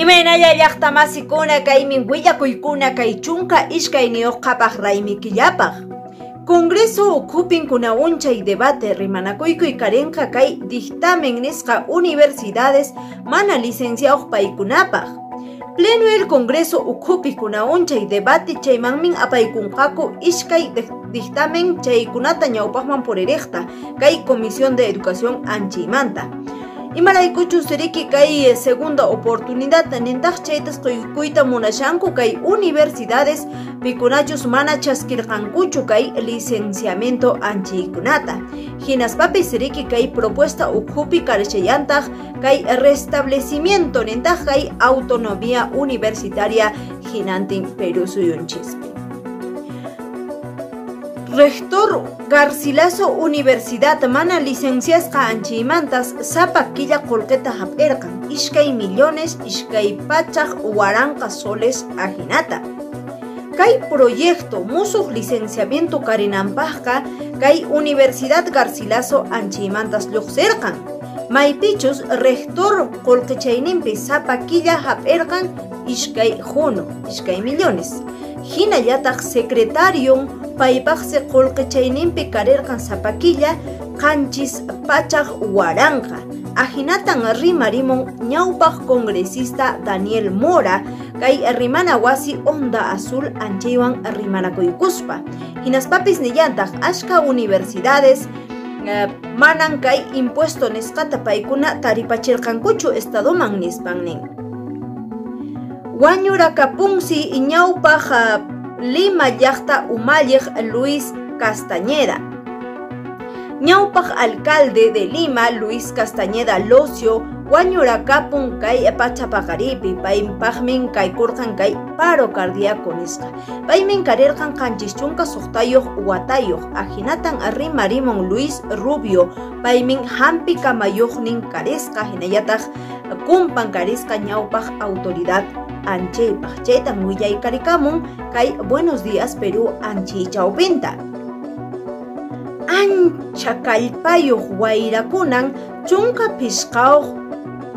Imaynaya llaqtamasikuna kaymi willakuykuna kay chunka ishkay niyuqqapaq raymikillapaq. Congreso ukupin kuna unchay debate rimanakuykuy karinqa kay dictamen nisqa universidades mana licenciados paykunapaq. Pleno el Congreso ukupi kuna unchay debate chaymanmin apaykunqaku ishkay dictamen chaykunata ñawpaqman puririqta kay Comisión de Educación anchaymanta. Imaraykuchu siriki kay segunda oportunidad nintaq chaytas quykuita munashanku kay universidades pikunachus mana chaskirqankuchu kay licenciamiento anchaykunata. Hinaspapi siriki kay propuesta ukhupi karchayantaq kay restablecimiento nintaq kay autonomía universitaria hinantin Perú suyunchispi. Rector Garcilaso Universidad mana licenciasqa anchaymantas sapa killa qolqeta hap'irqan ishkay millones ishkay pachaq waranqa soles ajinata. Kay proyecto musuq licenciamiento karinanpaqqa kay Universidad Garcilaso anchaymantas lluqsirqan. Maypichus rector qolqichayninpi sapa killa hap'irqan ishkay juno ishkay millones. Hinallataq secretario paypaqsi qullqichayninpi karirqan sapakilla qanchis pachaq waranqa. Ajinatan rimarimun ñawpaq congresista Daniel Mora kay rimana wasi onda azul anchaywan rimanakuykuspa hinaspapis nillantaq ashka universidades uh, manan kay impuesto nisqata paykuna taripachirqankuchu estadoman nispan nin. Wañurakapunsi ñawpaq uh, Lima llaqta umalliq Luis Castañeda. Ñawpaq alcalde de Lima Luis Castañeda Locio wañurakapun kay pachapaqaripi paypaqmin kaykurqan kay paro cardíaco nisqa. Paymin karirqan qanchis chunka suqtayuq watayuq ajinatan rimarimon Luis Rubio paymin hampi kamayuqnin karisqa hinallataq kumpan karisqa ñawpaq autoridad anchaypaq chaytan willaykarikamun kay Buenos Días Perú anchiy chawpinta. Ancha kallpayuq wayrakunan chunka pishqawq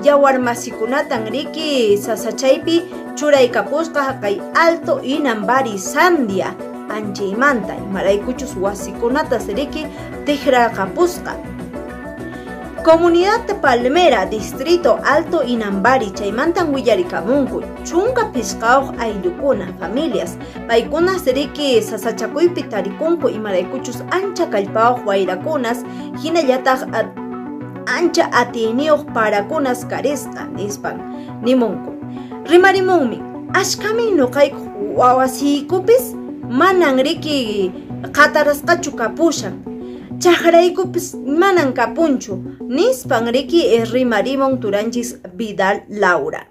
yawarmasikunatan riki sasachaypi churaykapusqa kay Alto Inambari Sandia anchaymanta imaraykuchus wasikunatas riki tiqraqapusqa. Comunidad Palmera, Distrito Alto Inambari, Chaymantan Willarikamunku, Chunka Pisqauq Aylukuna, familias, Paykuna Seriki Sasachakuypi Tarikunku y Maraykuchus Ancha Kallpauq Wairakunas, Hinallataq Ancha Atiniuq Parakunas Karisqa, Nispan, Nimunku. Rimarimunmi, Ashkami Nuqayku Wawasikupis, Manan Riki Qatarasqachu Kapushan, chaqraykupis manan kapunchu nispan riki rimarimon turanchis Vidal Laura.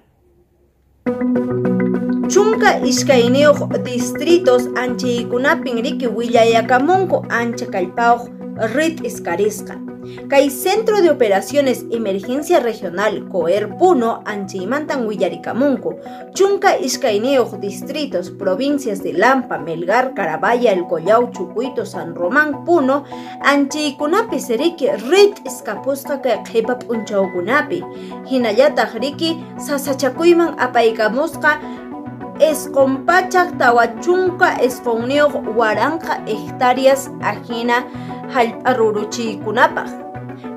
Chunka iskayniyuq distritos anchaykunapin riki willayakamunku ancha kallpauq rit iskarisqa. Kay Centro de Operaciones Emergencia Regional COER Puno Anchaymantan Willarikamunku, Chunka Iskayniyuq distritos, provincias de Lampa, Melgar, Carabaya, El Collao, Chucuito, San Román, Puno, Anchaykunapi seriki rit iskapusqa kay qhipap unchawkunapi. Hinallataq riki sasachakuyman apaykamusqa escompachaq tawachunka esqonniyuq waranqa hectáreas ajina hallp'a ruruchiykunapaq.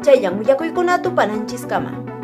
Chayllan willakuykunatu pananchisqama.